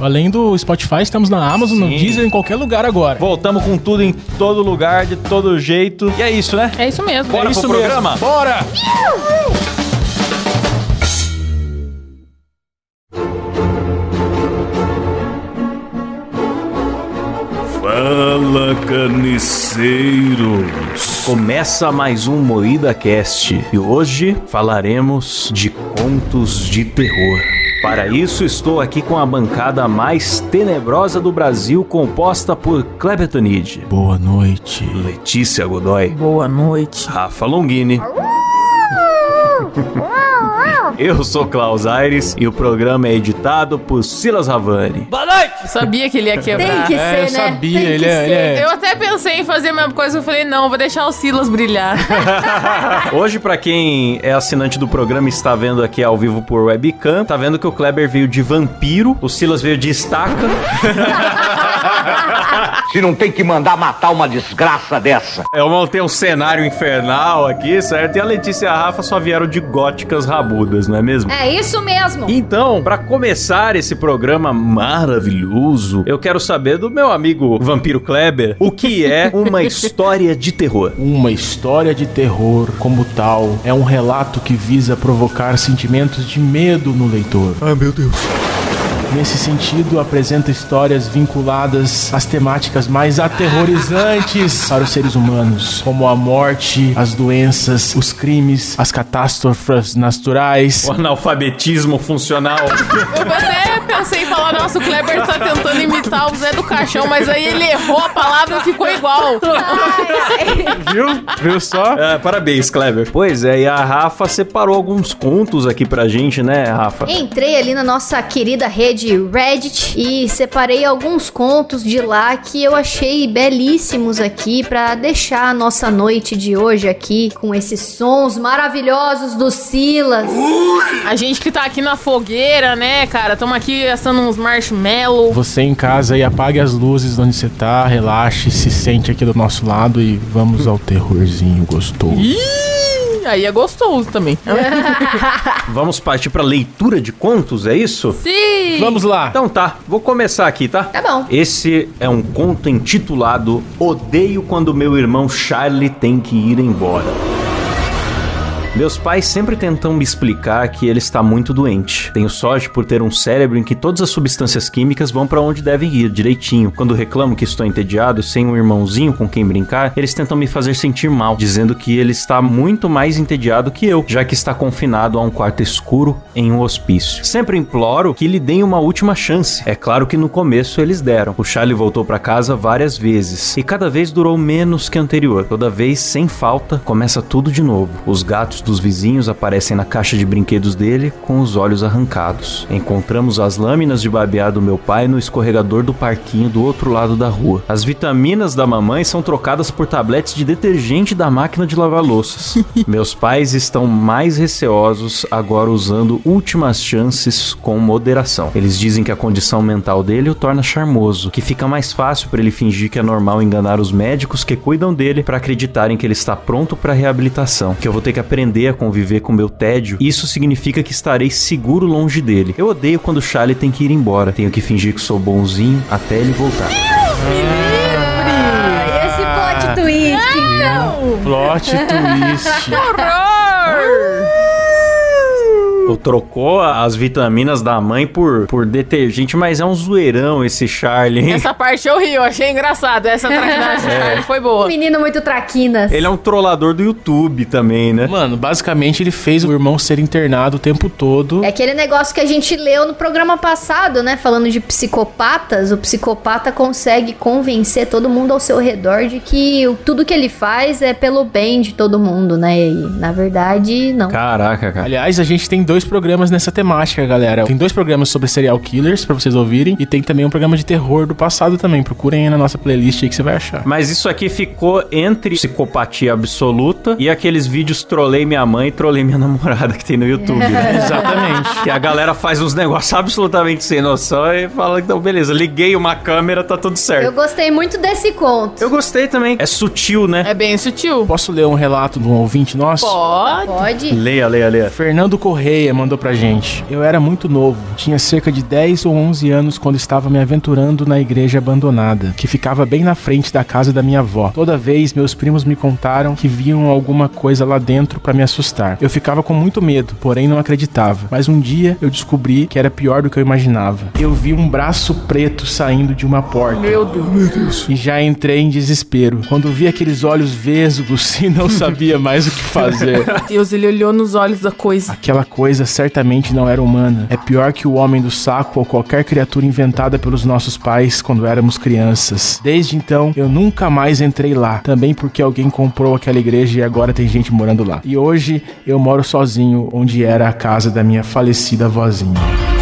Além do Spotify, estamos na Amazon, no Sim. Deezer, em qualquer lugar agora. Voltamos com tudo em todo lugar, de todo jeito. E é isso, né? É isso mesmo. Bora é isso pro programa? mesmo. Bora! Fala, carniceiros! Começa mais um Moída Cast e hoje falaremos de contos de terror. Para isso, estou aqui com a bancada mais tenebrosa do Brasil, composta por Kleber Tanid, Boa noite. Letícia Godoy, Boa noite. Rafa Longini. Eu sou Klaus Aires e o programa é editado por Silas Ravani. Eu sabia que ele ia quebrar. Tem que É, eu ser, né? sabia, Tem ele que é- ele é- Eu até pensei em fazer a mesma coisa, eu falei, não, vou deixar o Silas brilhar. Hoje, pra quem é assinante do programa e está vendo aqui ao vivo por webcam, tá vendo que o Kleber veio de vampiro, o Silas veio de estaca. Se não tem que mandar matar uma desgraça dessa. Eu montei um cenário infernal aqui, certo? E a Letícia e a Rafa só vieram de góticas rabudas, não é mesmo? É isso mesmo. Então, pra começar esse programa maravilhoso, eu quero saber do meu amigo Vampiro Kleber o que é uma história de terror. Uma história de terror, como tal, é um relato que visa provocar sentimentos de medo no leitor. Ai, meu Deus. Nesse sentido, apresenta histórias vinculadas às temáticas mais aterrorizantes para os seres humanos, como a morte, as doenças, os crimes, as catástrofes naturais. O analfabetismo funcional. Eu até pensei nossa, o Kleber tá tentando imitar o Zé do Caixão, mas aí ele errou a palavra e ficou igual. Viu? Viu só? É, parabéns, Kleber. Pois é, e a Rafa separou alguns contos aqui pra gente, né, Rafa? Entrei ali na nossa querida rede Reddit e separei alguns contos de lá que eu achei belíssimos aqui pra deixar a nossa noite de hoje aqui com esses sons maravilhosos do Silas. A gente que tá aqui na fogueira, né, cara? Tamo aqui assando uns marshmallow. Você em casa aí apague as luzes de onde você tá, relaxe, se sente aqui do nosso lado e vamos ao terrorzinho gostoso. Ih, aí é gostoso também. Vamos partir pra leitura de contos, é isso? Sim! Vamos lá. Então tá, vou começar aqui, tá? Tá bom. Esse é um conto intitulado Odeio quando meu irmão Charlie tem que ir embora. Meus pais sempre tentam me explicar que ele está muito doente. Tenho sorte por ter um cérebro em que todas as substâncias químicas vão para onde devem ir, direitinho. Quando reclamo que estou entediado, sem um irmãozinho com quem brincar, eles tentam me fazer sentir mal, dizendo que ele está muito mais entediado que eu, já que está confinado a um quarto escuro em um hospício. Sempre imploro que lhe deem uma última chance. É claro que no começo eles deram. O Charlie voltou para casa várias vezes e cada vez durou menos que anterior. Toda vez, sem falta, começa tudo de novo. Os gatos dos vizinhos aparecem na caixa de brinquedos dele com os olhos arrancados. Encontramos as lâminas de barbear do meu pai no escorregador do parquinho do outro lado da rua. As vitaminas da mamãe são trocadas por tabletes de detergente da máquina de lavar louças. Meus pais estão mais receosos agora usando últimas chances com moderação. Eles dizem que a condição mental dele o torna charmoso, que fica mais fácil para ele fingir que é normal enganar os médicos que cuidam dele para acreditarem que ele está pronto para reabilitação, que eu vou ter que aprender a conviver com meu tédio. Isso significa que estarei seguro longe dele. Eu odeio quando Charlie tem que ir embora. Tenho que fingir que sou bonzinho até ele voltar. Ah, esse plot twist, então. Plot twist. Horror! Ou trocou as vitaminas da mãe por, por detergente, mas é um zoeirão esse Charlie, hein? Essa parte eu ri, eu achei engraçado. Essa traquinagem É. foi boa. Menino muito traquinas. Ele é um trollador do YouTube também, né? Mano, basicamente ele fez o irmão ser internado o tempo todo. É aquele negócio que a gente leu no programa passado, né? Falando de psicopatas. O psicopata consegue convencer todo mundo ao seu redor de que o- tudo que ele faz é pelo bem de todo mundo, né? E na verdade, não. Caraca, cara. Aliás, a gente tem dois programas nessa temática, galera. Tem dois programas sobre serial killers pra vocês ouvirem e tem também um programa de terror do passado também. Procurem aí na nossa playlist aí que você vai achar. Mas isso aqui ficou entre psicopatia absoluta e aqueles vídeos trolei minha mãe e trolei minha namorada que tem no YouTube. né? Exatamente. Que a galera faz uns negócios absolutamente sem noção e fala, então beleza, liguei uma câmera, tá tudo certo. Eu gostei muito desse conto. Eu gostei também. É sutil, né? É bem sutil. Posso ler um relato de um ouvinte nosso? Pode. Pode? Leia, leia, leia. Fernando Correia mandou pra gente. Eu era muito novo, tinha cerca de 10 ou 11 anos quando estava me aventurando na igreja abandonada, que ficava bem na frente da casa da minha avó. Toda vez meus primos me contaram que viam alguma coisa lá dentro pra me assustar. Eu ficava com muito medo, porém não acreditava. Mas um dia eu descobri que era pior do que eu imaginava. Eu vi um braço preto saindo de uma porta. Meu Deus. E já entrei em desespero. Quando vi aqueles olhos vesgos e não sabia mais o que fazer. Deus, ele olhou nos olhos da coisa. Aquela coisa certamente não era humana. É pior que o homem do saco ou qualquer criatura inventada pelos nossos pais quando éramos crianças. Desde então, eu nunca mais entrei lá. Também porque alguém comprou aquela igreja e agora tem gente morando lá. E hoje eu moro sozinho, onde era a casa da minha falecida vozinha.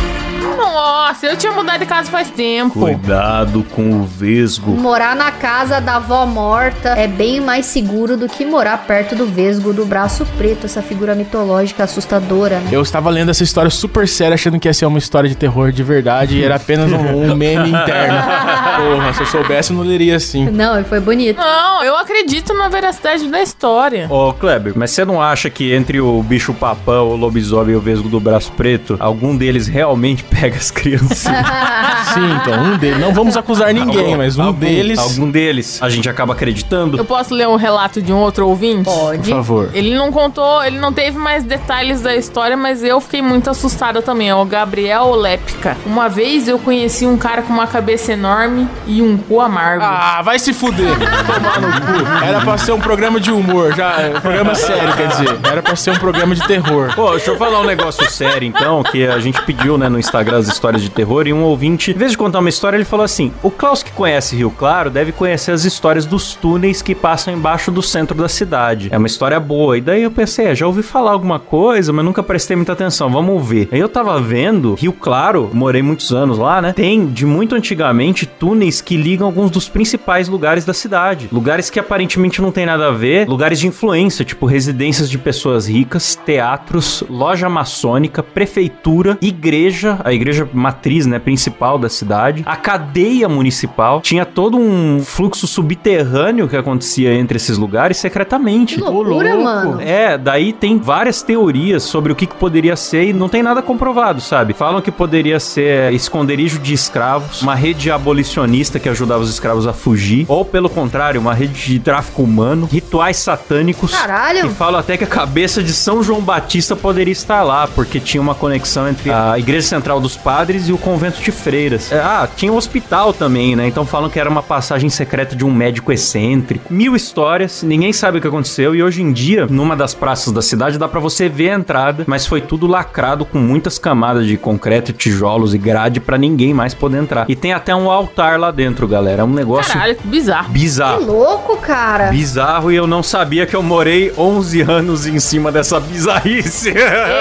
Nossa, eu tinha mudado de casa faz tempo. Cuidado com o vesgo. Morar na casa da avó morta é bem mais seguro do que morar perto do vesgo do braço preto, essa figura mitológica assustadora, né? Eu estava lendo essa história super séria, achando que ia ser uma história de terror de verdade e era apenas um, um meme interno. Porra, se eu soubesse, eu não leria assim. Não, e foi bonito. Não, eu acredito na veracidade da história. Ô, Kleber, mas você não acha que entre o bicho papão, o lobisomem e o vesgo do braço preto, algum deles realmente pega as crianças? Sim, então, um deles. Não vamos acusar ninguém, mas um Algum- deles. Algum deles. A gente acaba acreditando. Eu posso ler um relato de um outro ouvinte? Por Pode. favor. Ele não contou, ele não teve mais detalhes da história, mas eu fiquei muito assustada também. É o Gabriel Lepka. Uma vez eu conheci um cara com uma cabeça enorme e um cu amargo. Ah, vai se fuder. Tomar no cu. Era pra ser um programa de humor, já. é, Um programa sério, quer dizer. Era pra ser um programa de terror. Pô, deixa eu falar um negócio sério, então, que a gente pediu, né, no Instagram as histórias de terror, e um ouvinte, em vez de contar uma história, ele falou assim: o Klaus que conhece Rio Claro deve conhecer as histórias dos túneis que passam embaixo do centro da cidade. É uma história boa. E daí eu pensei, é, já ouvi falar alguma coisa, mas nunca prestei muita atenção. Vamos ver. Aí eu tava vendo, Rio Claro, morei muitos anos lá, né? Tem, de muito antigamente, túneis que ligam alguns dos principais lugares da cidade. Lugares que aparentemente não tem nada a ver, lugares de influência, tipo residências de pessoas ricas, teatros, loja maçônica, prefeitura, igreja, a igreja matriz, né, principal da cidade, a cadeia municipal. Tinha todo um fluxo subterrâneo que acontecia entre esses lugares secretamente. Que loucura, louco. mano. É, daí tem várias teorias sobre o que, que poderia ser e não tem nada comprovado, sabe? Falam que poderia ser esconderijo de escravos, uma rede abolicionista que ajudava os escravos a fugir, ou pelo contrário, uma rede de tráfico humano, rituais satânicos. Caralho. E falam até que a cabeça de São João Batista poderia estar lá, porque tinha uma conexão entre a Igreja Central dos Padres e o convento de freiras. É, ah, tinha um hospital também, né? Então falam que era uma passagem secreta de um médico excêntrico. Mil histórias, ninguém sabe o que aconteceu. E hoje em dia, numa das praças da cidade, dá pra você ver a entrada, mas foi tudo lacrado com muitas camadas de concreto, tijolos e grade pra ninguém mais poder entrar. E tem até um altar lá dentro, galera. É um negócio Caralho, que bizarro. Que bizarro. louco, cara. Bizarro e eu não sabia que eu morei 11 anos em cima dessa bizarrice.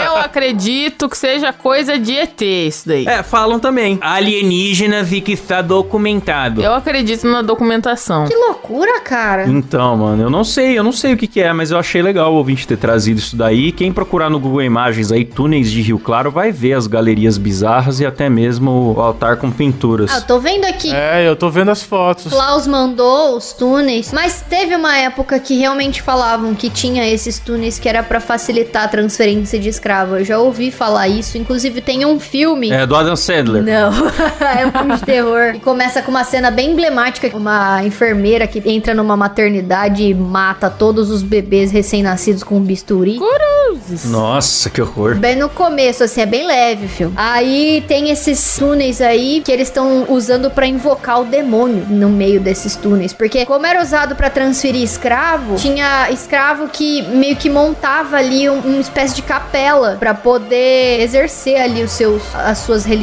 Eu acredito que seja coisa de ET isso daí. É, falam também. Alienígenas e que está documentado. Eu acredito na documentação. Que loucura, cara. Então, mano, eu não sei, eu não sei o que, que é, mas eu achei legal o ouvinte ter trazido isso daí. Quem procurar no Google Imagens aí, túneis de Rio Claro, vai ver as galerias bizarras e até mesmo o altar com pinturas. Ah, eu tô vendo aqui. É, eu tô vendo as fotos. Klaus mandou os túneis, mas teve uma época que realmente falavam que tinha esses túneis que era pra facilitar a transferência de escravo. Eu já ouvi falar isso, inclusive tem um filme É do Adam Sandler. Não, é um filme de terror. E começa com uma cena bem emblemática: uma enfermeira que entra numa maternidade e mata todos os bebês recém-nascidos com um bisturi. Cruzes. Nossa, que horror. Bem no começo, assim, é bem leve o filme. Aí tem esses túneis aí que eles estão usando pra invocar o demônio no meio desses túneis. Porque, como era usado pra transferir escravo, tinha escravo que meio que montava ali um- uma espécie de capela pra poder exercer ali os seus, as suas religiões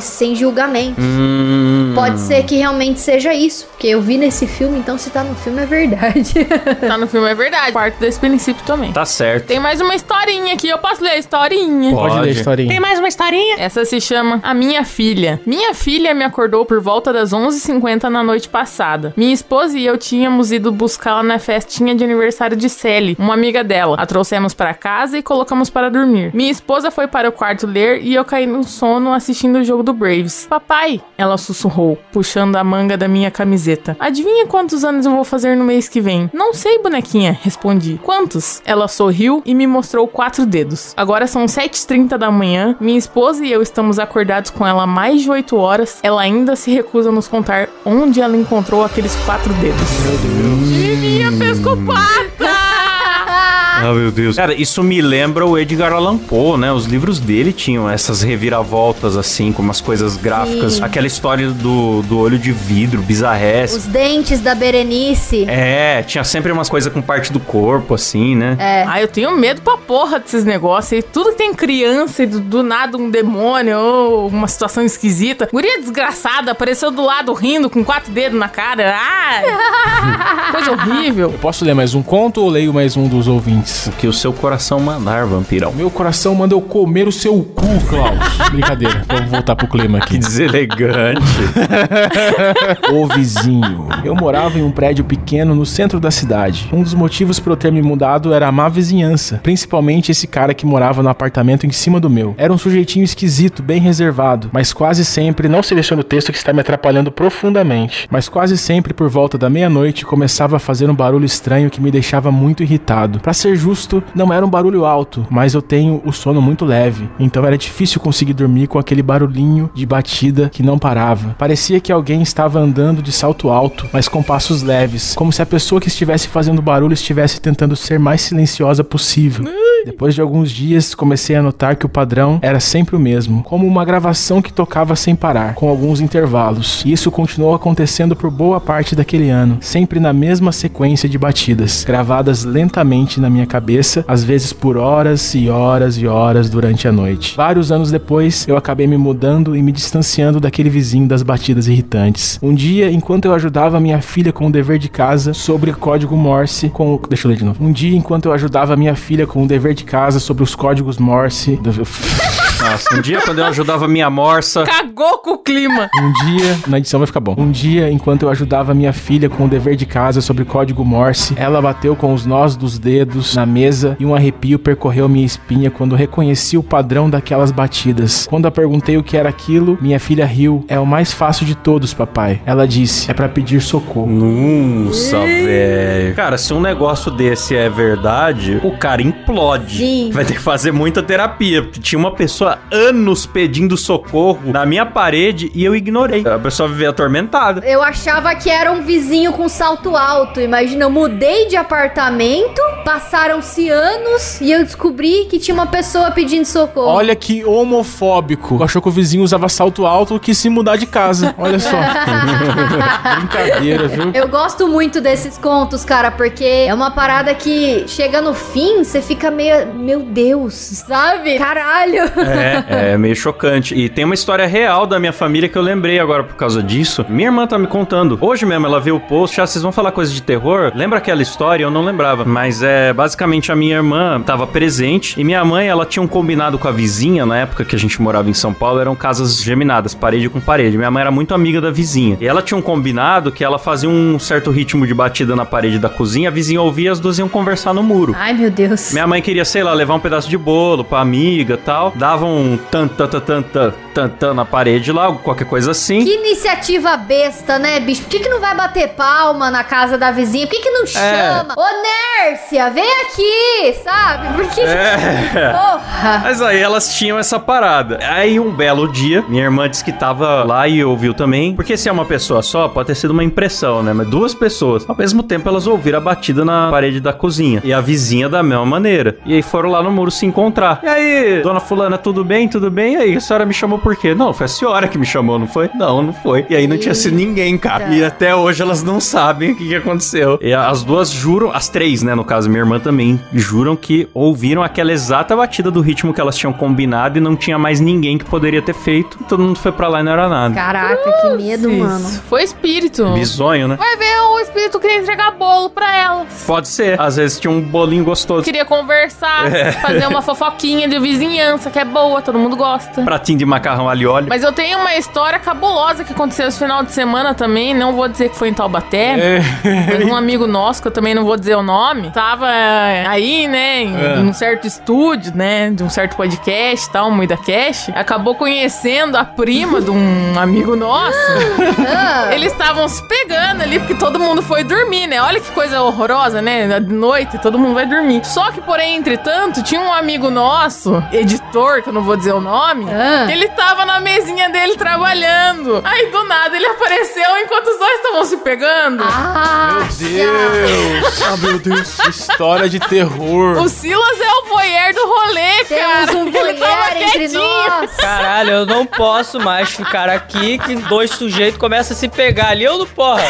sem julgamento. Hum. Pode ser que realmente seja isso, porque eu vi nesse filme, então se tá no filme é verdade. Tá no filme, é verdade. Parte desse princípio também. Tá certo. Tem mais uma historinha aqui. Eu posso ler a historinha? Pode, Pode. ler a historinha. mais uma historinha? Essa se chama A Minha Filha. Minha filha me acordou por volta das 11h50 na noite passada. Minha esposa e eu tínhamos ido buscá-la na festinha de aniversário de Sally, uma amiga dela. A trouxemos para casa e colocamos para dormir. Minha esposa foi para o quarto ler e eu caí no sono assistindo o jogo do Braves. Papai, ela sussurrou, puxando a manga da minha camiseta. Adivinha quantos anos eu vou fazer no mês que vem? Não sei, bonequinha, respondi. Quantos? Ela sorriu e me mostrou quatro dedos. Agora são 7h30 da manhã. Minha esposa e eu estamos acordados com ela há mais de 8 horas. Ela ainda se recusa a nos contar onde ela encontrou aqueles quatro dedos. Meu Deus. Minha pescopata! Ah, meu Deus. Cara, isso me lembra o Edgar Allan Poe, né? Os livros dele tinham essas reviravoltas, assim, com umas coisas gráficas. Sim. Aquela história do, do olho de vidro, bizarrés. Os dentes da Berenice. É, tinha sempre umas coisas com parte do corpo, assim, né? É. Ah, eu tenho medo pra porra desses negócios aí. Tudo que tem criança e do, do nada um demônio ou uma situação esquisita. Guria desgraçada apareceu do lado rindo com quatro dedos na cara. Ai! Coisa horrível. Eu posso ler mais um conto ou leio mais um dos ouvintes? O que o seu coração mandar, vampirão. Meu coração manda eu comer o seu cu, Klaus. Brincadeira, vamos voltar pro clima Que aqui. deselegante. O vizinho. Eu morava em um prédio pequeno no centro da cidade. Um dos motivos por eu ter me mudado era a má vizinhança, principalmente esse cara que morava no apartamento em cima do meu. Era um sujeitinho esquisito, bem reservado, mas quase sempre, não seleciona o texto que está me atrapalhando profundamente, mas quase sempre por volta da meia-noite começava a fazer um barulho estranho que me deixava muito irritado. Pra ser justo, não era um barulho alto, mas eu tenho o sono muito leve, então era difícil conseguir dormir com aquele barulhinho de batida que não parava. Parecia que alguém estava andando de salto alto, mas com passos leves, como se a pessoa que estivesse fazendo barulho estivesse tentando ser mais silenciosa possível. Depois de alguns dias, comecei a notar que o padrão era sempre o mesmo, como uma gravação que tocava sem parar, com alguns intervalos. E isso continuou acontecendo por boa parte daquele ano, sempre na mesma sequência de batidas, gravadas lentamente na minha cabeça, às vezes por horas e horas e horas durante a noite. Vários anos depois, eu acabei me mudando e me distanciando daquele vizinho das batidas irritantes. Um dia, enquanto eu ajudava minha filha com o dever de casa sobre código Morse, com Deixa eu ler de novo. Um dia, enquanto eu ajudava minha filha com o dever de casa sobre os códigos Morse. Nossa, um dia quando eu ajudava minha morsa. Cagou com o clima. Um dia, na edição vai ficar bom. Um dia, enquanto eu ajudava minha filha com o dever de casa sobre código Morse, ela bateu com os nós dos dedos na mesa e um arrepio percorreu minha espinha quando reconheci o padrão daquelas batidas. Quando eu perguntei o que era aquilo, minha filha riu. É o mais fácil de todos, papai. Ela disse: é pra pedir socorro. Nossa, velho. Cara, se um negócio desse é verdade, o cara implode. Sim. Vai ter que fazer muita terapia. Porque tinha uma pessoa anos pedindo socorro na minha parede e eu ignorei. A pessoa vivia atormentada. Eu achava que era um vizinho com salto alto. Imagina, eu mudei de apartamento, passaram-se anos e eu descobri que tinha uma pessoa pedindo socorro. Olha que homofóbico. Achou que o vizinho usava salto alto e quis se mudar de casa. Olha só. Brincadeira, viu? Eu gosto muito desses contos, cara, porque é uma parada que chega no fim, você fica meio. Meu Deus, sabe? Caralho! É, é meio chocante. E tem uma história real da minha família que eu lembrei agora por causa disso. Minha irmã tá me contando. Hoje mesmo ela viu o post. Ah, vocês vão falar coisa de terror? Lembra aquela história? Eu não lembrava. Mas é basicamente a minha irmã tava presente e minha mãe, ela tinha um combinado com a vizinha na época que a gente morava em São Paulo. Eram casas geminadas, parede com parede. Minha mãe era muito amiga da vizinha. E ela tinha um combinado que ela fazia um certo ritmo de batida na parede da cozinha. A vizinha ouvia e as duas iam conversar no muro. Ai, meu Deus. Minha mãe queria, sei lá, levar um pedaço de bolo pra amiga e tal. Dava um tan tan tan tan tan tan, tan na parede lá, qualquer coisa assim. Que iniciativa besta, né, bicho? Por que, que não vai bater palma na casa da vizinha? Por que, que não chama? Ô, Nércia, vem aqui, sabe? Por que. É. Porra! Mas aí elas tinham essa parada. Aí um belo dia, minha irmã disse que tava lá e ouviu também. Porque se é uma pessoa só, pode ter sido uma impressão, né? Mas duas pessoas. Ao mesmo tempo, elas ouviram a batida na parede da cozinha. E a vizinha da mesma maneira. E aí foram lá no muro se encontrar. E aí, dona Fulana, tudo bem? Tudo bem? E aí, a senhora me chamou por quê? Não, foi a senhora que me chamou, não foi? Não, não foi. E aí não tinha sido ninguém, cara. E até hoje elas não sabem o que, que aconteceu. E as duas juram, as três, né? No caso, minha irmã também, juram que ouviram aquela exata batida do ritmo que elas tinham combinado e não tinha mais ninguém que poderia ter feito. Todo mundo foi pra lá e não era nada. Caraca, que medo, mano. Foi espírito. Bisonho, né? Vai ver, o espírito queria entregar bolo pra ela. Pode ser. Às vezes tinha um bolinho gostoso. Queria conversar, É. fazer uma fofoquinha de vizinhança, que é boa, todo mundo gosta. Pratinho de macarrão ali óleo. Mas eu tenho uma história cabulosa que aconteceu esse final de semana também. Não vou dizer que foi em Taubaté. Mas um amigo nosso, que eu também não vou dizer o nome, tava eh, aí, né, em, É. um certo estúdio, né, de um certo podcast e tal, um Muida Cash. Acabou conhecendo a prima de um amigo nosso. Ah, Eles estavam se pegando ali, porque todo mundo foi dormir, né? Olha que coisa horrorosa, né? De noite, todo mundo vai dormir. Só que, porém, entretanto, tinha um amigo nosso, editor, que eu não vou dizer o nome, Ah. ele tava na mesinha dele trabalhando. Aí, do nada, ele apareceu enquanto os dois estavam se pegando. ah, Deus! Ah, meu Deus! História de terror. O Silas é o voyeur do rolê, cara. Temos um Ele tava voyeur entre quietinho. nós. Caralho, eu não posso mais ficar aqui que dois sujeitos começam a se pegar ali. Eu não, porra.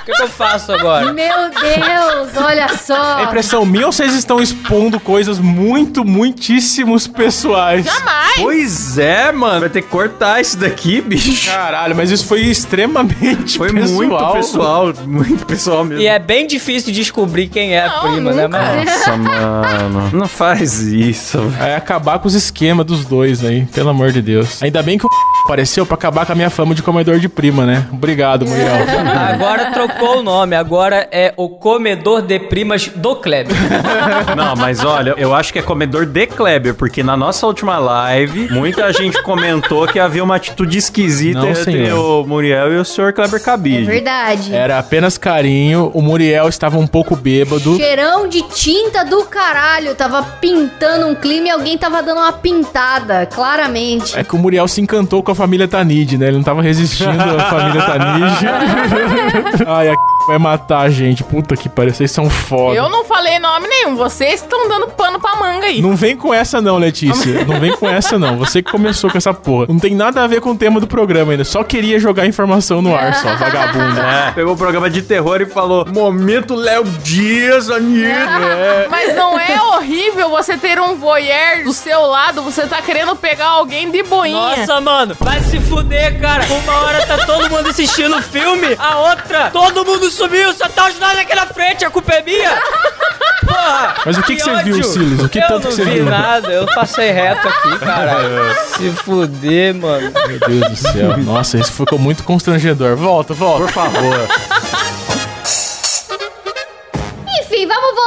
O que, que eu faço agora? Meu Deus, olha só. É impressão minha ou vocês estão expondo coisas muito, muitíssimos pessoais? Jamais. Pois é, mano. Vai ter que cortar isso daqui, bicho. Caralho, mas isso foi extremamente Foi pessoal. muito pessoal. Muito pessoal mesmo. E é bem difícil descobrir quem é a Não, prima, né, nunca. mano? Nossa, mano. Não faz isso. velho. É acabar com os esquemas dos dois aí, pelo amor de Deus. Ainda bem que o apareceu pra acabar com a minha fama de comedor de prima, né? Obrigado, Muriel. Agora trocou o nome, agora é o comedor de primas do Kleber. Não, mas olha, eu acho que é comedor de Kleber, porque na nossa última live, muita gente comentou que havia uma atitude esquisita Não, entre senhor. o Muriel e o senhor Kleber É Cabide. verdade. Era apenas carinho, o Muriel estava um pouco bêbado. Cheirão de tinta do caralho. Tava pintando um clima e alguém tava dando uma pintada, claramente. É que o Muriel se encantou com a família Tanid, né? Ele não tava resistindo à família Tanid. Ai, a vai matar a gente. Puta que pariu, vocês são foda. Eu não falei nome nenhum. Vocês estão dando pano pra manga aí. Não vem com essa não, Letícia. Não vem com essa não. Você que começou com essa porra. Não tem nada a ver com o tema do programa ainda. Só queria jogar informação no ar, só, vagabundo. É, pegou o programa de terror e falou: Momento Léo Dias, Anitta. É. Mas não é horrível você ter um voyeur do seu lado, você tá querendo pegar alguém de boinha. Nossa, mano, vai se fuder, cara. Uma hora tá todo mundo assistindo o filme, a outra, todo mundo sumiu, só tá os nós aqui na frente, a culpa é minha. Porra! Mas o que que você ódio. viu, Silas? O que eu tanto não que você vi viu? nada, eu passei reto aqui, caralho. se fuder, mano. Meu Deus do céu. Nossa, isso ficou muito constrangedor. Volta, volta. Por favor.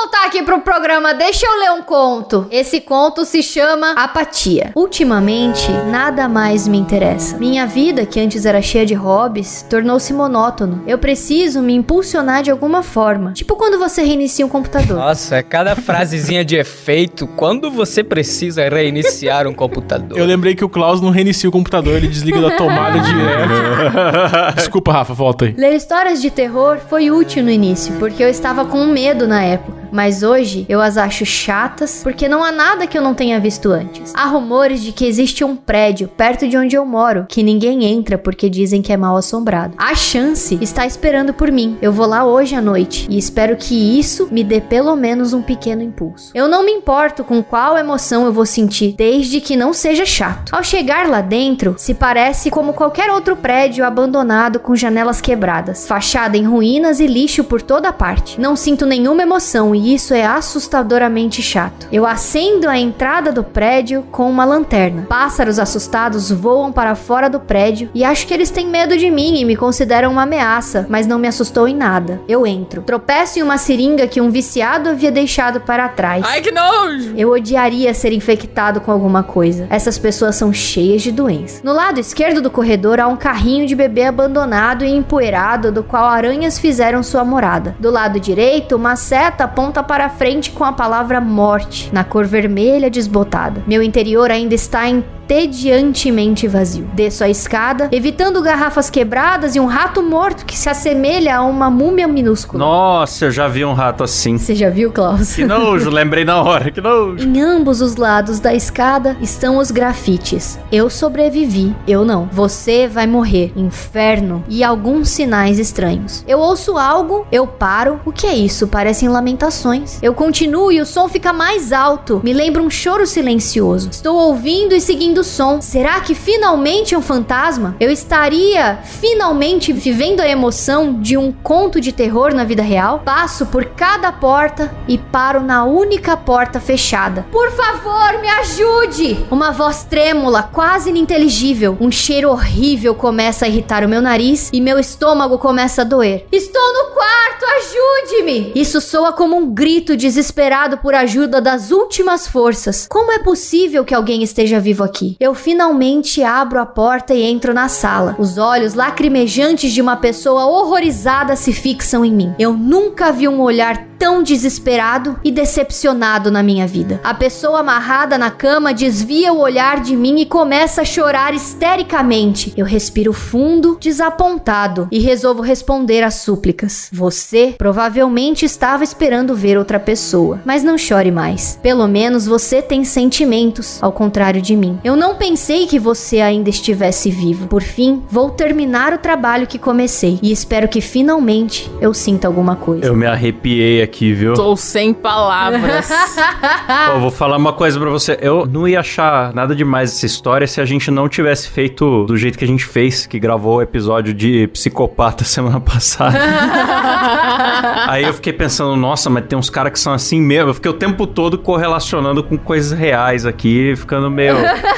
Voltar aqui pro programa. Deixa eu ler um conto. Esse conto se chama Apatia. Ultimamente, nada mais me interessa. Minha vida, que antes era cheia de hobbies, tornou-se monótono. Eu preciso me impulsionar de alguma forma. Tipo quando você reinicia um computador. Nossa, é cada frasezinha de efeito quando você precisa reiniciar um computador. Eu lembrei que o Klaus não reinicia o computador, ele desliga da tomada direto. Desculpa, Rafa, volta aí. Ler histórias de terror foi útil no início, porque eu estava com medo na época. Mas hoje eu as acho chatas porque não há nada que eu não tenha visto antes. Há rumores de que existe um prédio perto de onde eu moro que ninguém entra porque dizem que é mal assombrado. A chance está esperando por mim. Eu vou lá hoje à noite e espero que isso me dê pelo menos um pequeno impulso. Eu não me importo com qual emoção eu vou sentir, desde que não seja chato. Ao chegar lá dentro, se parece como qualquer outro prédio abandonado com janelas quebradas, fachada em ruínas e lixo por toda parte. Não sinto nenhuma emoção e e isso é assustadoramente chato. Eu acendo a entrada do prédio com uma lanterna. Pássaros assustados voam para fora do prédio e acho que eles têm medo de mim e me consideram uma ameaça, mas não me assustou em nada. Eu entro. Tropeço em uma seringa que um viciado havia deixado para trás. Ai, que nojo! Eu odiaria ser infectado com alguma coisa. Essas pessoas são cheias de doença. No lado esquerdo do corredor há um carrinho de bebê abandonado e empoeirado do qual aranhas fizeram sua morada. Do lado direito, uma seta aponta para frente com a palavra morte, na cor vermelha desbotada. Meu interior ainda está entediantemente vazio. Desço a escada, evitando garrafas quebradas e um rato morto que se assemelha a uma múmia minúscula. Nossa, eu já vi um rato assim. Você já viu, Klaus? Que nojo, lembrei na hora, que nojo. Em ambos os lados da escada estão os grafites. Eu sobrevivi, eu não. Você vai morrer. Inferno. E alguns sinais estranhos. Eu ouço algo, eu paro. O que é isso? Parecem lamentações. Eu continuo e o som fica mais alto. Me lembra um choro silencioso. Estou ouvindo e seguindo o som. Será que finalmente é um fantasma? Eu estaria finalmente vivendo a emoção de um conto de terror na vida real? Passo por cada porta e paro na única porta fechada. Por favor, me ajude! Uma voz trêmula, quase ininteligível. Um cheiro horrível começa a irritar o meu nariz e meu estômago começa a doer. Estou no quarto, ajude-me! Isso soa como um grito desesperado por ajuda das últimas forças. Como é possível que alguém esteja vivo aqui? Eu finalmente abro a porta e entro na sala. Os olhos lacrimejantes de uma pessoa horrorizada se fixam em mim. Eu nunca vi um olhar tão desesperado e decepcionado na minha vida. A pessoa amarrada na cama desvia o olhar de mim e começa a chorar histericamente. Eu respiro fundo, desapontado, e resolvo responder às súplicas. Você provavelmente estava esperando ver outra pessoa, mas não chore mais. Pelo menos você tem sentimentos, ao contrário de mim. Eu não pensei que você ainda estivesse vivo. Por fim, vou terminar o trabalho que comecei e espero que finalmente eu sinta alguma coisa. Eu me arrepiei aqui, viu? Tô sem palavras. Ó, vou falar uma coisa pra você. Eu não ia achar nada demais essa história se a gente não tivesse feito do jeito que a gente fez, que gravou o episódio de psicopata semana passada. Aí eu fiquei pensando, nossa, mas tem uns caras que são assim mesmo. Eu fiquei o tempo todo correlacionando com coisas reais aqui, ficando meio,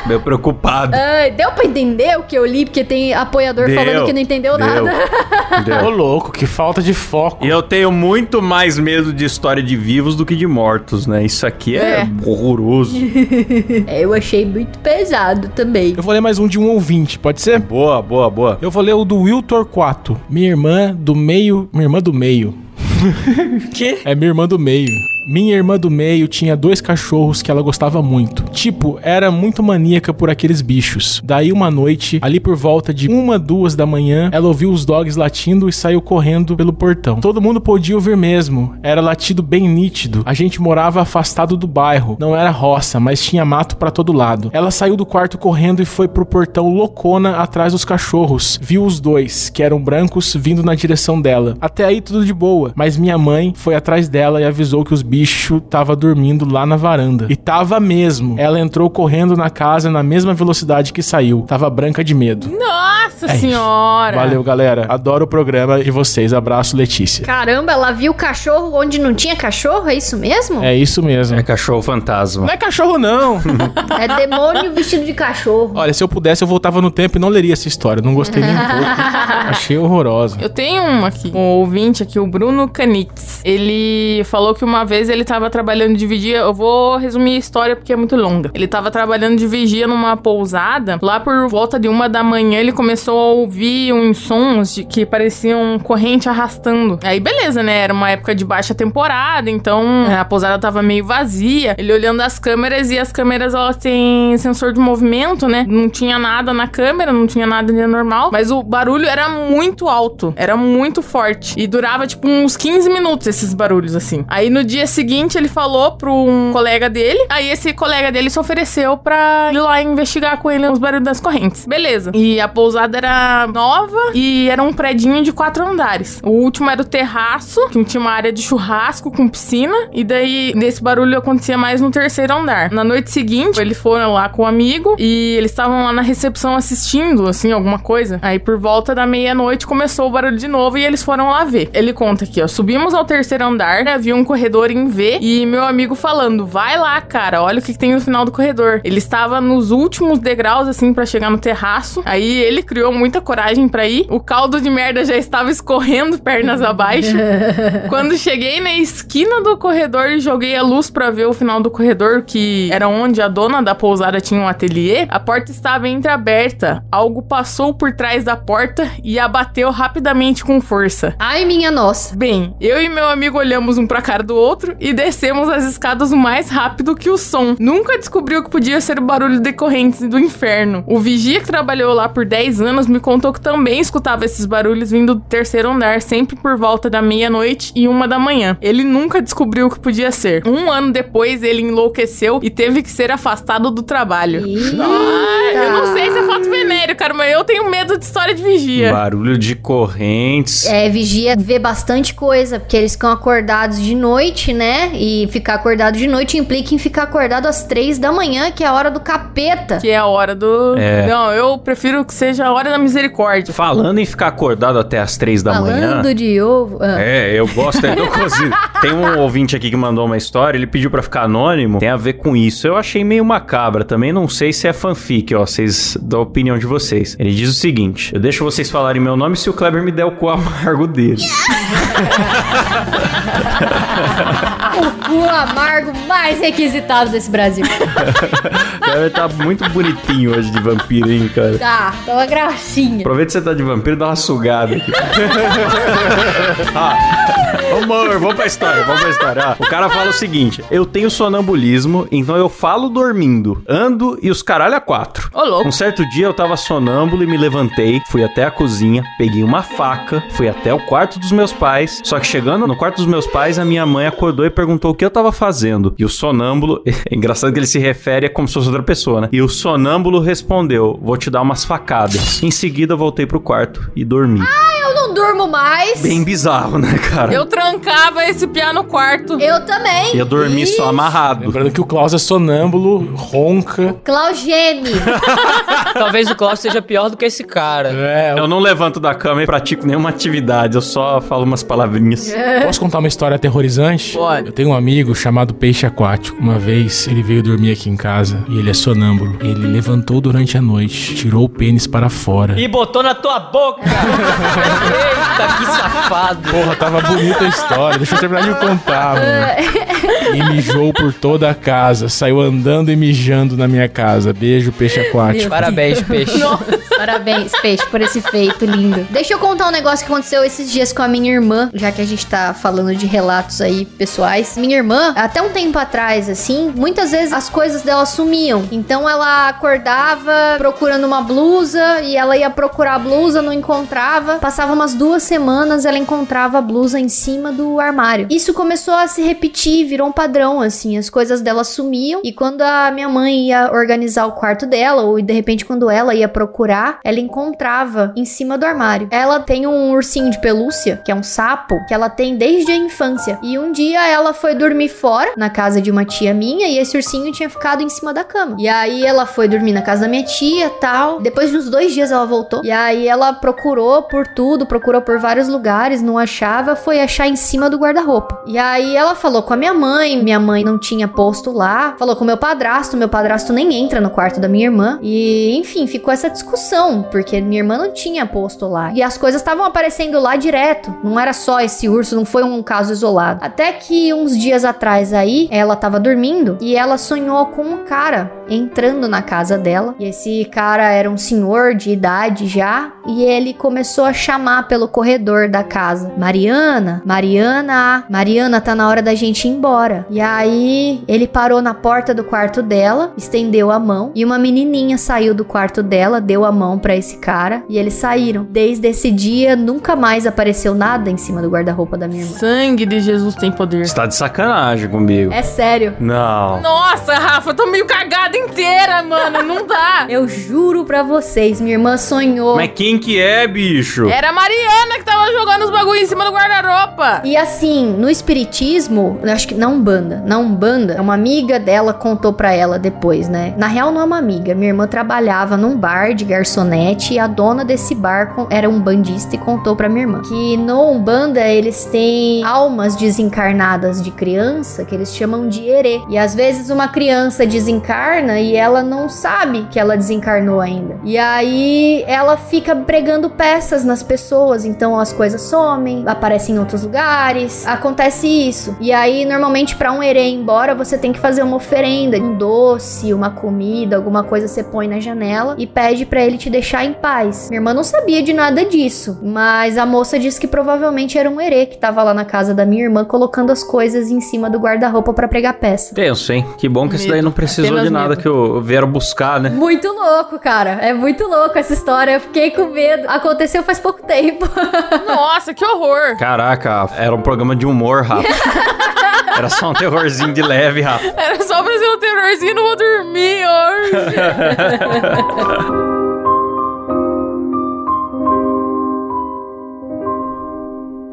meio preocupado. Ai, deu pra entender o que eu li, porque tem apoiador Deu, falando que não entendeu deu, nada. Deu. Ô, louco, que falta de foco. E eu tenho muito mais medo de história de vivos do que de mortos, né? Isso aqui é, É. horroroso. É, eu achei muito pesado também. Eu vou ler mais um de um ouvinte, pode ser? boa, boa, boa. Eu vou ler o do Will Torquato. Minha irmã do meio. Minha irmã do meio. Que? É minha irmã do meio. Minha irmã do meio tinha dois cachorros que ela gostava muito. Tipo, era muito maníaca por aqueles bichos. Daí uma noite, ali por volta de uma, duas da manhã, ela ouviu os dogs latindo e saiu correndo pelo portão. Todo mundo podia ouvir mesmo. Era latido bem nítido. A gente morava afastado do bairro. Não era roça, mas tinha mato pra todo lado. Ela saiu do quarto correndo e foi pro portão loucona atrás dos cachorros. Viu os dois, que eram brancos, vindo na direção dela. Até aí tudo de boa, mas minha mãe foi atrás dela e avisou que os bicho tava dormindo lá na varanda. E tava mesmo. Ela entrou correndo na casa na mesma velocidade que saiu. Tava branca de medo. Nossa É isso. senhora! Valeu, galera. Adoro o programa de vocês. Abraço, Letícia. Caramba, ela viu cachorro onde não tinha cachorro? É isso mesmo? É isso mesmo. É cachorro fantasma. Não é cachorro, não. É demônio vestido de cachorro. Olha, se eu pudesse, eu voltava no tempo e não leria essa história. Não gostei nem um pouco. Achei horrorosa. Eu tenho um aqui, um ouvinte aqui, o Bruno Canitz. Ele falou que uma vez ele tava trabalhando de vigia. Eu vou resumir a história porque é muito longa. Ele tava trabalhando de vigia numa pousada. Lá por volta de uma da manhã, ele começou a ouvir uns sons de, que pareciam corrente arrastando. Aí, beleza, né? Era uma época de baixa temporada, então a pousada tava meio vazia. Ele olhando as câmeras e as câmeras elas têm sensor de movimento, né? Não tinha nada na câmera, não tinha nada de normal, mas o barulho era muito alto, era muito forte e durava tipo uns 15 minutos esses barulhos assim. Aí no dia seguinte ele falou pro um colega dele, aí esse colega dele se ofereceu pra ir lá investigar com ele os barulhos das correntes. Beleza. E a pousada era nova e era um predinho de quatro andares. O último era o terraço, que tinha uma área de churrasco com piscina. E daí, nesse barulho acontecia mais no terceiro andar. Na noite seguinte, eles foram lá com um amigo e eles estavam lá na recepção assistindo, assim, alguma coisa. Aí, por volta da meia-noite, começou o barulho de novo e eles foram lá ver. Ele conta aqui, ó. Subimos ao terceiro andar, havia um corredor em V e meu amigo falando: vai lá, cara, olha o que, que tem no final do corredor. Ele estava nos últimos degraus, assim, para chegar no terraço. Aí ele criou muita coragem para ir. O caldo de merda já estava escorrendo pernas abaixo. Quando cheguei na esquina do corredor e joguei a luz para ver o final do corredor, que era onde a dona da pousada tinha um ateliê, a porta estava entreaberta. Algo passou por trás da porta e abateu rapidamente com força. Ai, minha nossa. Bem, eu e meu amigo olhamos um pra cara do outro e descemos as escadas o mais rápido que o som. Nunca descobriu que podia ser o barulho decorrente do inferno. O vigia que trabalhou lá por 10 anos me contou que também escutava esses barulhos vindo do terceiro andar, sempre por volta da meia-noite e uma da manhã. Ele nunca descobriu o que podia ser. Um ano depois, ele enlouqueceu e teve que ser afastado do trabalho. Ah, eu não sei se é fato venéreo, cara, mas eu tenho medo de história de vigia. Barulho de correntes. É, vigia vê bastante coisa, porque eles ficam acordados de noite, né? E ficar acordado de noite implica em ficar acordado às três da manhã, que é a hora do capeta. Que é a hora do. É. Não, eu prefiro que seja a hora da misericórdia. Falando em ficar acordado até as três da manhã. Falando de ovo. ah. É, eu gosto do cozido. Tem um ouvinte aqui que mandou uma história, ele pediu pra ficar anônimo, tem a ver com isso. Eu achei meio macabra também, não sei se é fanfic, ó, vocês da opinião de vocês. Ele diz o seguinte: Eu deixo vocês falarem meu nome se o Kleber me der o cu amargo dele. O amargo mais requisitado desse Brasil. Kleber tá muito bonitinho hoje de vampiro, hein, cara. Tá, tá uma gracinha. Aproveita que você tá de vampiro e dá uma sugada aqui. ah, amor, vamos pra história, vamos pra história. Ah, o cara fala o seguinte: eu tenho sonambulismo, então eu falo dormindo, ando e os caralho a quatro. Ô, louco. Um certo dia eu tava sonâmbulo e me levantei, fui até a cozinha, peguei uma faca, fui até o quarto dos meus pais. Só que chegando no quarto dos meus pais, a minha mãe acordou e perguntou o que eu tava fazendo. E o sonâmbulo, é engraçado que ele se refere a como se fosse outra pessoa, né? E o sonâmbulo respondeu: Vou te dar umas facadas. Em seguida, voltei pro quarto e dormi. Eu não durmo mais. Bem bizarro, né, cara? Eu trancava esse piá no quarto. Eu também. ia dormir só amarrado. Lembrando que o Klaus é sonâmbulo, ronca. Claugeme. Talvez o Klaus seja pior do que esse cara. É, Eu não levanto da cama e pratico nenhuma atividade, eu só falo umas palavrinhas. Posso contar uma história aterrorizante? Pode. Eu tenho um amigo chamado Peixe Aquático. Uma vez ele veio dormir aqui em casa e ele é sonâmbulo. Ele levantou durante a noite, tirou o pênis para fora. E botou na tua boca! Eita, que safado! Porra, tava bonita a história. Deixa eu terminar de contar, mano. E mijou por toda a casa. Saiu andando e mijando na minha casa. Beijo, Peixe Aquático. Parabéns, peixe. Parabéns, Peixe, por esse feito lindo. Deixa eu contar um negócio que aconteceu esses dias com a minha irmã, já que a gente tá falando de relatos aí pessoais. Minha irmã, até um tempo atrás, assim, muitas vezes as coisas dela sumiam. Então ela acordava procurando uma blusa e ela ia procurar a blusa, não encontrava. Passava umas duas semanas, ela encontrava a blusa em cima do armário. Isso começou a se repetir, virou um padrão, assim. As coisas dela sumiam e quando a minha mãe ia organizar o quarto dela, ou de repente quando ela ia procurar, ela encontrava em cima do armário. Ela tem um ursinho de pelúcia, que é um sapo, que ela tem desde a infância. E um dia ela foi dormir fora, na casa de uma tia minha, e esse ursinho tinha ficado em cima da cama. E aí ela foi dormir na casa da minha tia tal. Depois de uns dois dias ela voltou. E aí ela procurou por tudo, procurou por vários lugares, não achava, foi achar em cima do guarda-roupa. E aí ela falou com a minha mãe, minha mãe não tinha posto lá. Falou com meu padrasto, meu padrasto nem entra no quarto da minha irmã. E enfim, ficou essa discussão, porque minha irmã não tinha posto lá. E as coisas estavam aparecendo lá direto. Não era só esse urso, não foi um caso isolado. Até que uns dias atrás aí, ela tava dormindo e ela sonhou com um cara entrando na casa dela. E esse cara era um senhor de idade já, e ele começou a chamar pelo corredor da casa: Mariana, Mariana, Mariana, tá na hora da gente ir embora. E aí ele parou na porta do quarto dela, estendeu a mão e uma menininha saiu do quarto dela, deu a mão para esse cara e eles saíram. Desde esse dia nunca mais apareceu nada em cima do guarda-roupa da minha irmã. Sangue de Jesus tem poder. Você tá de sacanagem comigo. É sério. Não. Nossa, Rafa, eu tô meio cagada inteira, mano. Não dá. Eu juro pra vocês, minha irmã sonhou. Mas quem que é, bicho? Era a Mariana que tava jogando os bagulho em cima do guarda-roupa. E assim, no espiritismo, acho que na Umbanda, na Umbanda, uma amiga dela contou pra ela depois, né? Na real não é uma amiga, minha irmã trabalhava num bar de garçonete e a dona desse bar era um bandista e contou pra minha irmã que no Umbanda eles têm almas desencarnadas de criança que eles chamam de erê. E às vezes uma criança desencarna e ela não sabe que ela desencarnou ainda. E aí ela fica pregando peças nas pessoas, então as coisas somem, aparecem em outros lugares, acontece isso. E aí normalmente pra um erê ir embora você tem que fazer uma oferenda, um doce, uma comida, alguma coisa você põe na janela e pede pra ele te deixar em paz. Minha irmã não sabia de nada disso, mas a moça disse que provavelmente era um erê que tava lá na casa da minha irmã colocando as coisas em cima do guarda-roupa pra pregar peça. Tenso, hein? Que bom que Medo. daí não precisou Apenas de nada medo. que eu vieram buscar, né? Muito louco, cara. É muito louco essa história. Eu fiquei com medo. Aconteceu faz pouco tempo. Nossa, que horror. Caraca, era um programa de humor, Rafa. Era só um terrorzinho de leve, Rafa. Era só pra ser um terrorzinho, não vou dormir hoje.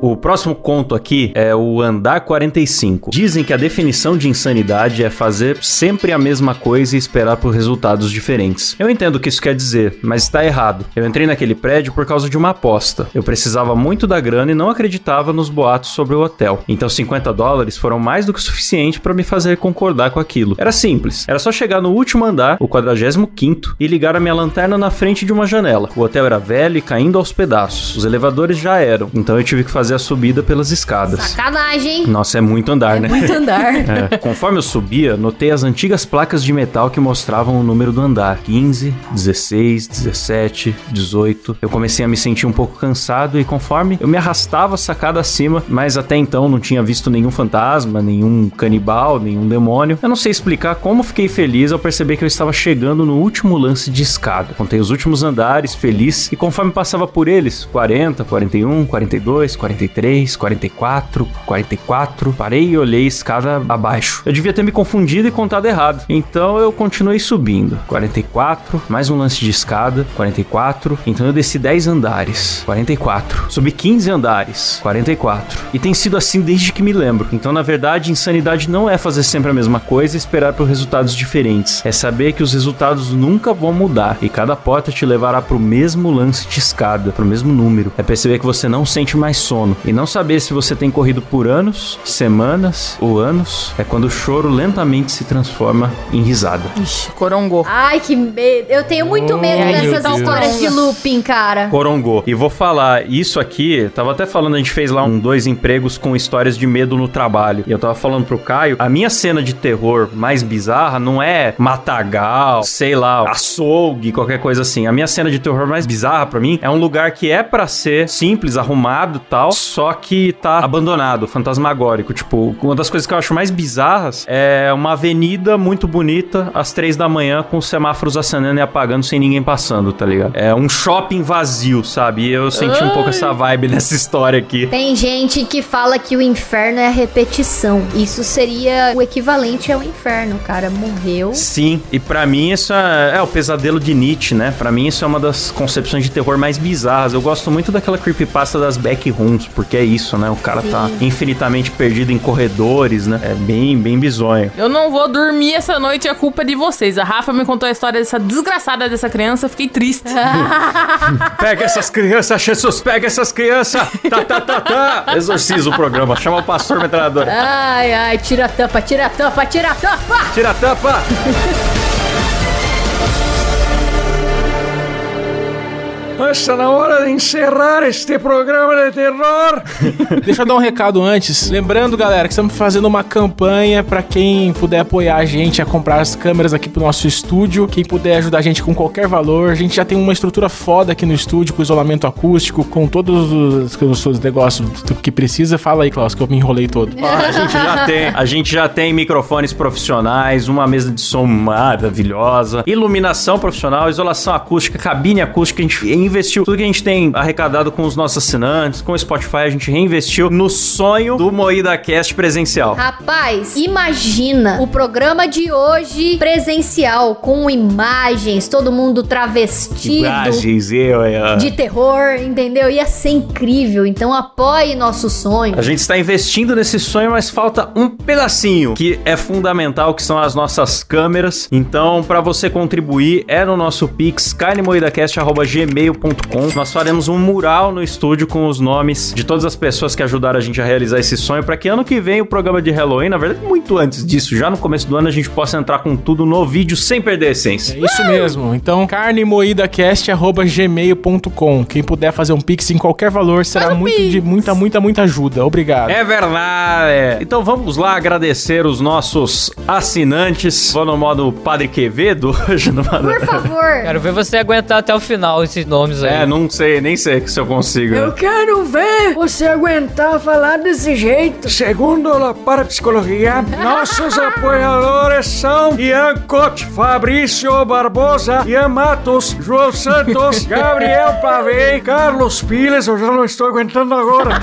O próximo conto aqui é o Andar 45. Dizem que a definição de insanidade é fazer sempre a mesma coisa e esperar por resultados diferentes. Eu entendo o que isso quer dizer, mas está errado. Eu entrei naquele prédio por causa de uma aposta. Eu precisava muito da grana e não acreditava nos boatos sobre o hotel. Então 50 dólares foram mais do que o suficiente para me fazer concordar com aquilo. Era simples. Era só chegar no último andar, o 45 e ligar a minha lanterna na frente de uma janela. O hotel era velho e caindo aos pedaços. Os elevadores já eram, então eu tive que fazer a subida pelas escadas. Sacanagem. Nossa, é muito andar, né? Muito andar. É. Conforme eu subia, notei as antigas placas de metal que mostravam o número do andar: 15, 16, 17, 18. Eu comecei a me sentir um pouco cansado e conforme eu me arrastava sacada acima, mas até então não tinha visto nenhum fantasma, nenhum canibal, nenhum demônio. Eu não sei explicar como fiquei feliz ao perceber que eu estava chegando no último lance de escada. Contei os últimos andares, feliz, e conforme passava por eles, 40, 41, 42, 43, 44, 44, parei e olhei escada abaixo. Eu devia ter me confundido e contado errado. Então eu continuei subindo. 44, mais um lance de escada, 44. Então eu desci 10 andares, 44. Subi 15 andares, 44. E tem sido assim desde que me lembro. Então, na verdade, insanidade não é fazer sempre a mesma coisa e esperar por resultados diferentes. É saber que os resultados nunca vão mudar e cada porta te levará pro mesmo lance de escada, pro mesmo número. É perceber que você não sente mais sono e não saber se você tem corrido por anos, semanas ou anos. É quando o choro lentamente se transforma em risada. Ixi, corongou. Ai, que medo. Eu tenho muito medo Ai, dessas histórias de looping, cara. Corongô. E vou falar, isso aqui, tava até falando, a gente fez lá um dois empregos com histórias de medo no trabalho. E eu tava falando pro Caio, a minha cena de terror mais bizarra não é matagal, sei lá, açougue, qualquer coisa assim. A minha cena de terror mais bizarra pra mim é um lugar que é pra ser simples, arrumado tal, só que tá abandonado, fantasmagórico. Tipo, uma das coisas que eu acho mais bizarras é uma avenida muito bonita às três da manhã com os semáforos acendendo e apagando sem ninguém passando, tá ligado? É um shopping vazio, sabe? E eu senti um pouco essa vibe nessa história aqui. Tem gente que fala que o inferno é a repetição. Isso seria o equivalente ao inferno. O cara morreu. Sim, e pra mim isso é, é o pesadelo de Nietzsche, né? Pra mim isso é uma das concepções de terror mais bizarras. Eu gosto muito daquela creepypasta das backrooms, porque é isso, né? O cara tá Sim. infinitamente perdido em corredores, né? É bem, bem bizonho. Eu não vou dormir essa noite, é culpa de vocês. A Rafa me contou a história dessa desgraçada dessa criança, eu fiquei triste. Pega essas crianças, Jesus, pega essas crianças! Tá, tá, tá, tá! Exorciza o programa, chama o pastor metralhador. Ai, ai, tira a tampa, tira a tampa, tira a tampa! Tira a tampa! está na hora de encerrar este programa de terror. Deixa eu dar um recado antes. Lembrando, galera, que estamos fazendo uma campanha para quem puder apoiar a gente a comprar as câmeras aqui pro nosso estúdio. Quem puder ajudar a gente com qualquer valor. A gente já tem uma estrutura foda aqui no estúdio, com isolamento acústico, com todos os, os, os negócios que precisa. Fala aí, Klaus, que eu me enrolei todo. A gente já tem, a gente já tem microfones profissionais, uma mesa de som maravilhosa, iluminação profissional, isolação acústica, cabine acústica. A gente investiu tudo que a gente tem arrecadado com os nossos assinantes, com o Spotify, a gente reinvestiu no sonho do Moída Cast presencial. Rapaz, imagina o programa de hoje presencial, com imagens, todo mundo travestido. Imagens, eu, eu. De terror, entendeu? Ia ser incrível. Então apoie nosso sonho. A gente está investindo nesse sonho, mas falta um pedacinho que é fundamental, que são as nossas câmeras. Então, para você contribuir, é no nosso Pix, carnemoidacast.gmail.com. Nós faremos um mural no estúdio com os nomes de todas as pessoas que ajudaram a gente a realizar esse sonho, para que ano que vem o programa de Halloween, na verdade, muito antes disso, já no começo do ano, a gente possa entrar com tudo no vídeo sem perder a essência. É isso mesmo. Então, carnemoidacast.gmail.com. Quem puder fazer um Pix em qualquer valor será muito de muita, muita, muita ajuda. Obrigado. É verdade. Então vamos lá agradecer os nossos assinantes. Vou no modo Padre Quevedo hoje, no. Por favor. Quero ver você aguentar até o final esses nomes aí. É, não sei, nem sei se eu consigo. Eu quero ver você aguentar falar desse jeito. Segundo a parapsicologia, nossos apoiadores são Ian Cote, Fabrício Barbosa, Ian Matos, João Santos, Gabriel Pavei, Carlos Piles, eu já não estou aguentando agora.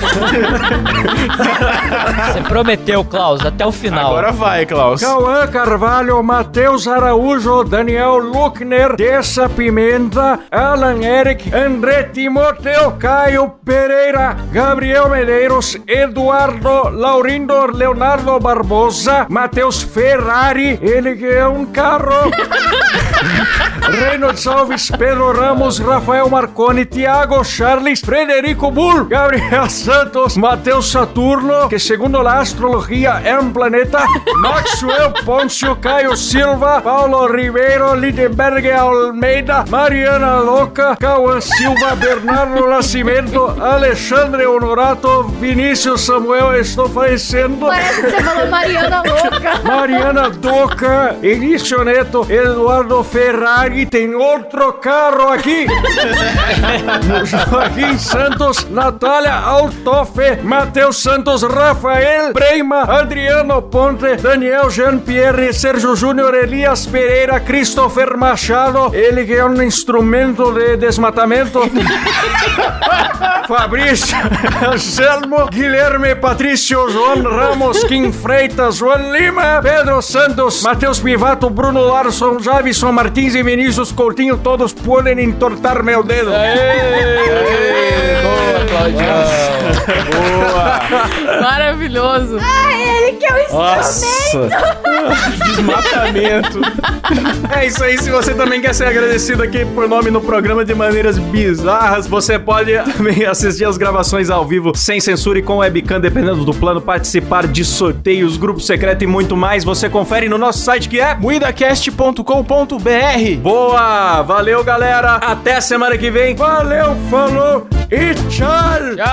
Você prometeu, Klaus, até o final. Agora vai, Klaus. Cauã Carvalho, Matheus Araújo, Daniel Luckner, Dessa Pimenta, Alan Eric, André Timoteu, Caio Pereira, Gabriel Medeiros, Eduardo Laurindo Leonardo Barbosa, Matheus Ferrari, ele que é um carro. Reynolds Alves, Pedro Ramos, Rafael Marconi, Thiago Charles, Frederico Bull, Gabriel Santos, Matheus Saturno, que segundo a astrologia é um planeta, Maxwell Poncio, Caio Silva, Paulo Ribeiro, Lindenberg Almeida, Mariana Loca, Cauã Silva, Bernardo Nascimento, Alexandre Honorato, Vinícius Samuel, estou falecendo. Parece que você falou Mariana louca. Mariana Doca, Elício Neto, Eduardo Ferrari, tem outro carro aqui. Joaquim Santos, Natália Altofe, Matheus Santos, Rafael Breima, Adriano Ponte, Daniel Jean-Pierre, Sérgio Júnior, Elias Pereira, Christopher Machado, ele que é um instrumento de desmatamento. Fabrício, Anselmo, Guilherme, Patrício, João Ramos, Kim Freitas, João Lima, Pedro Santos, Matheus Pivato, Bruno Larson, Javison Martins e Vinícius Coutinho, todos podem entortar meu dedo. Boa, Claudinho. Boa. Maravilhoso. Ah, ele que é o instrumento. Desmatamento. É isso aí. Se você também quer ser agradecido aqui por nome no programa de maneiras bizarras, você pode também assistir as gravações ao vivo sem censura e com webcam, dependendo do plano, participar de sorteios, grupo secreto e muito mais. Você confere no nosso site que é Muidacast.com.br Boa! Valeu, galera! Até semana que vem! Valeu, falou e tchau! Tchau.